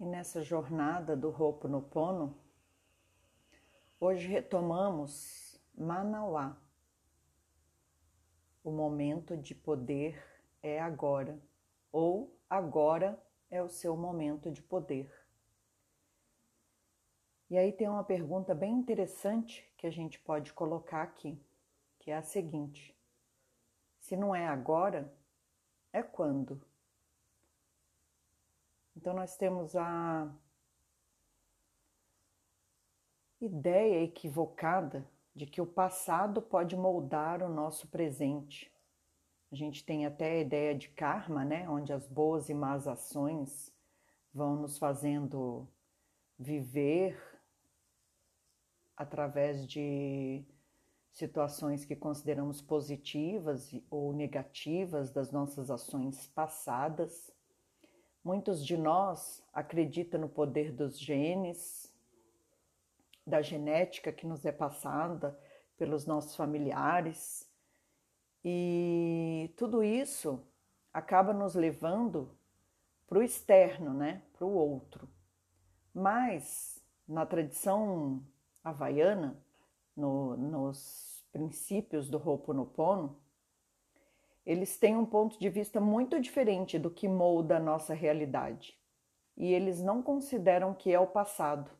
E nessa jornada do Ho'oponopono, hoje retomamos Manauá. O momento de poder é agora, ou agora é o seu momento de poder. E aí tem uma pergunta bem interessante que a gente pode colocar aqui, que é a seguinte: se não é agora, é quando? Então, nós temos a ideia equivocada de que o passado pode moldar o nosso presente. A gente tem até a ideia de karma, né? Onde as boas e más ações vão nos fazendo viver através de situações que consideramos positivas ou negativas das nossas ações passadas. Muitos de nós acreditam no poder dos genes, da genética que nos é passada pelos nossos familiares, e tudo isso acaba nos levando para o externo, né? para o outro. Mas na tradição havaiana, no, nos princípios do Ho'oponopono, eles têm um ponto de vista muito diferente do que molda a nossa realidade. E eles não consideram que é o passado.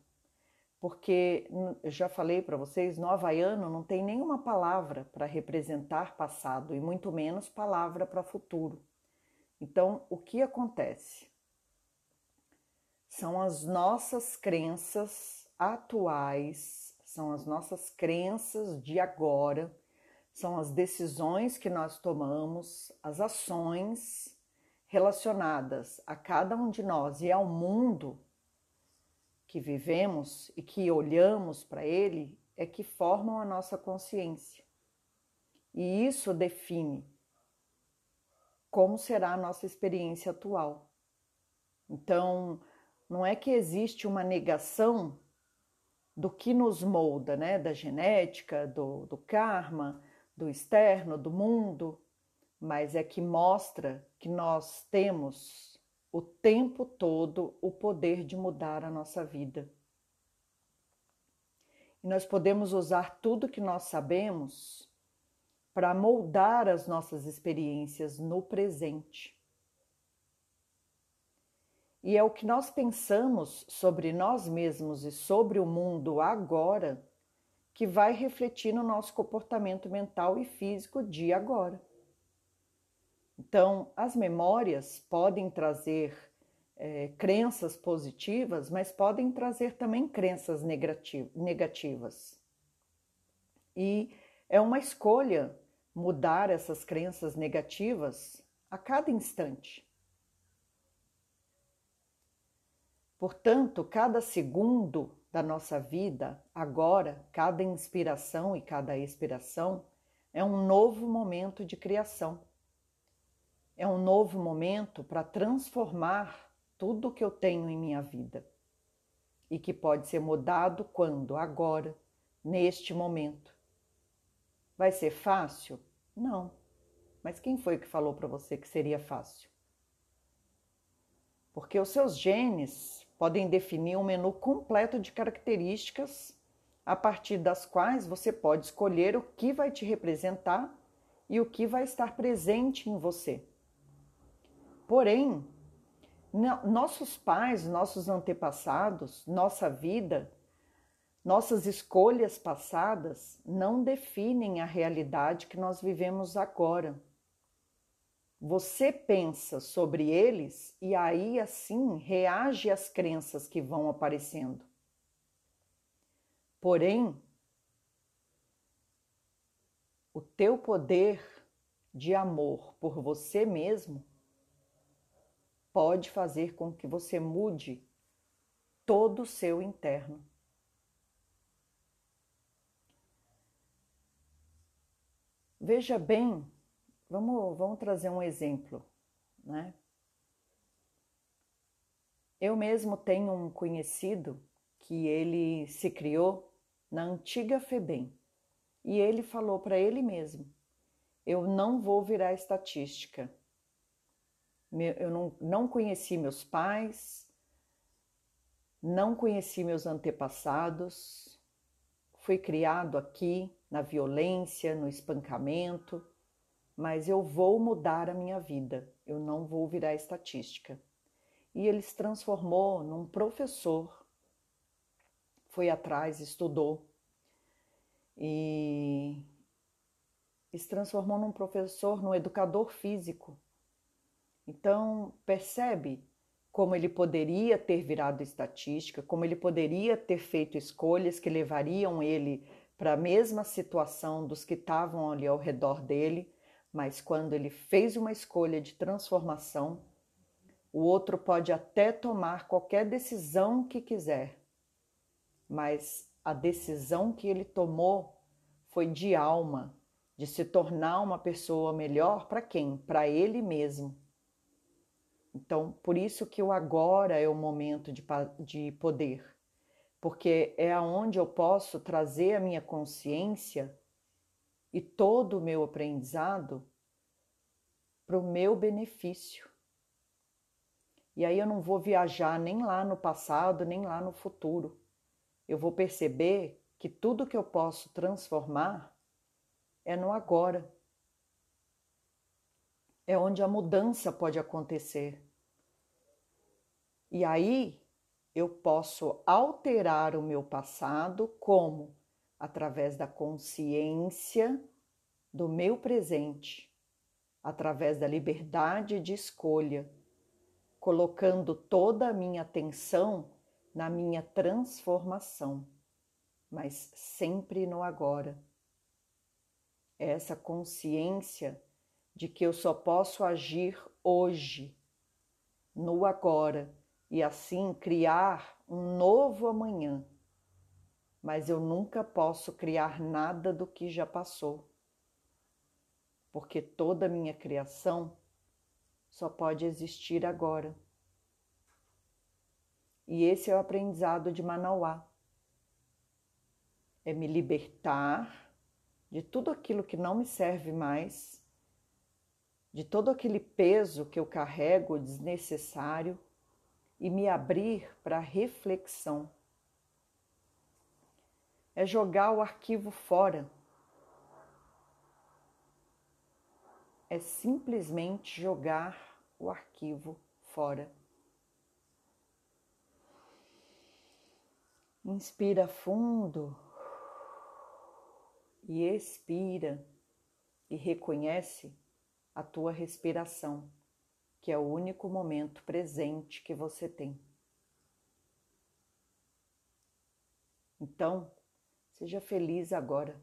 Porque, já falei para vocês, no havaiano não tem nenhuma palavra para representar passado e muito menos palavra para futuro. Então, o que acontece? São as nossas crenças atuais, são as nossas crenças de agora são as decisões que nós tomamos, as ações relacionadas a cada um de nós e ao mundo que vivemos e que olhamos para ele é que formam a nossa consciência. E isso define como será a nossa experiência atual. Então, não é que existe uma negação do que nos molda, né? Da genética, do, do karma, do externo, do mundo, mas é que mostra que nós temos o tempo todo o poder de mudar a nossa vida. E nós podemos usar tudo que nós sabemos para moldar as nossas experiências no presente. E é o que nós pensamos sobre nós mesmos e sobre o mundo agora que vai refletir no nosso comportamento mental e físico de agora. Então, as memórias podem trazer é, crenças positivas, mas podem trazer também crenças negativas. E é uma escolha mudar essas crenças negativas a cada instante. Portanto, cada segundo da nossa vida, agora, cada inspiração e cada expiração é um novo momento de criação. É um novo momento para transformar tudo que eu tenho em minha vida e que pode ser mudado quando? Agora, neste momento. Vai ser fácil? Não. Mas quem foi que falou para você que seria fácil? Porque os seus genes podem definir um menu completo de características a partir das quais você pode escolher o que vai te representar e o que vai estar presente em você. Porém, nossos pais, nossos antepassados, nossa vida, nossas escolhas passadas não definem a realidade que nós vivemos agora. Você pensa sobre eles e aí assim reage às crenças que vão aparecendo. Porém, o teu poder de amor por você mesmo pode fazer com que você mude todo o seu interno. Veja bem Vamos, vamos trazer um exemplo, né? Eu mesmo tenho um conhecido que ele se criou na antiga FEBEM e ele falou para ele mesmo: Eu não vou virar estatística. Eu não, não conheci meus pais, não conheci meus antepassados, fui criado aqui na violência, no espancamento, mas eu vou mudar a minha vida, eu não vou virar estatística. E ele se transformou num professor, foi atrás, estudou e, se transformou num professor, num educador físico. Então, percebe como ele poderia ter virado estatística, como ele poderia ter feito escolhas que levariam ele para a mesma situação dos que estavam ali ao redor dele, mas quando ele fez uma escolha de transformação, o outro pode até tomar qualquer decisão que quiser, mas a decisão que ele tomou foi de alma, de se tornar uma pessoa melhor para quem? Para ele mesmo. Então, por isso que o agora é o momento de, de poder, porque é aonde eu posso trazer a minha consciência e todo o meu aprendizado para o meu benefício. E aí eu não vou viajar nem lá no passado, nem lá no futuro. Eu vou perceber que tudo que eu posso transformar é no agora. É onde a mudança pode acontecer. E aí eu posso alterar o meu passado como? Através da consciência do meu presente, através da liberdade de escolha, colocando toda a minha atenção na minha transformação, mas sempre no agora. Essa consciência de que eu só posso agir hoje, no agora, e assim criar um novo amanhã. Mas eu nunca posso criar nada do que já passou, porque toda a minha criação só pode existir agora. E esse é o aprendizado de Manauá. É me libertar de tudo aquilo que não me serve mais, de todo aquele peso que eu carrego desnecessário e me abrir para a reflexão. É jogar o arquivo fora. É simplesmente jogar o arquivo fora. Inspira fundo e expira e reconhece a tua respiração que é o único momento presente que você tem. Então, seja feliz agora.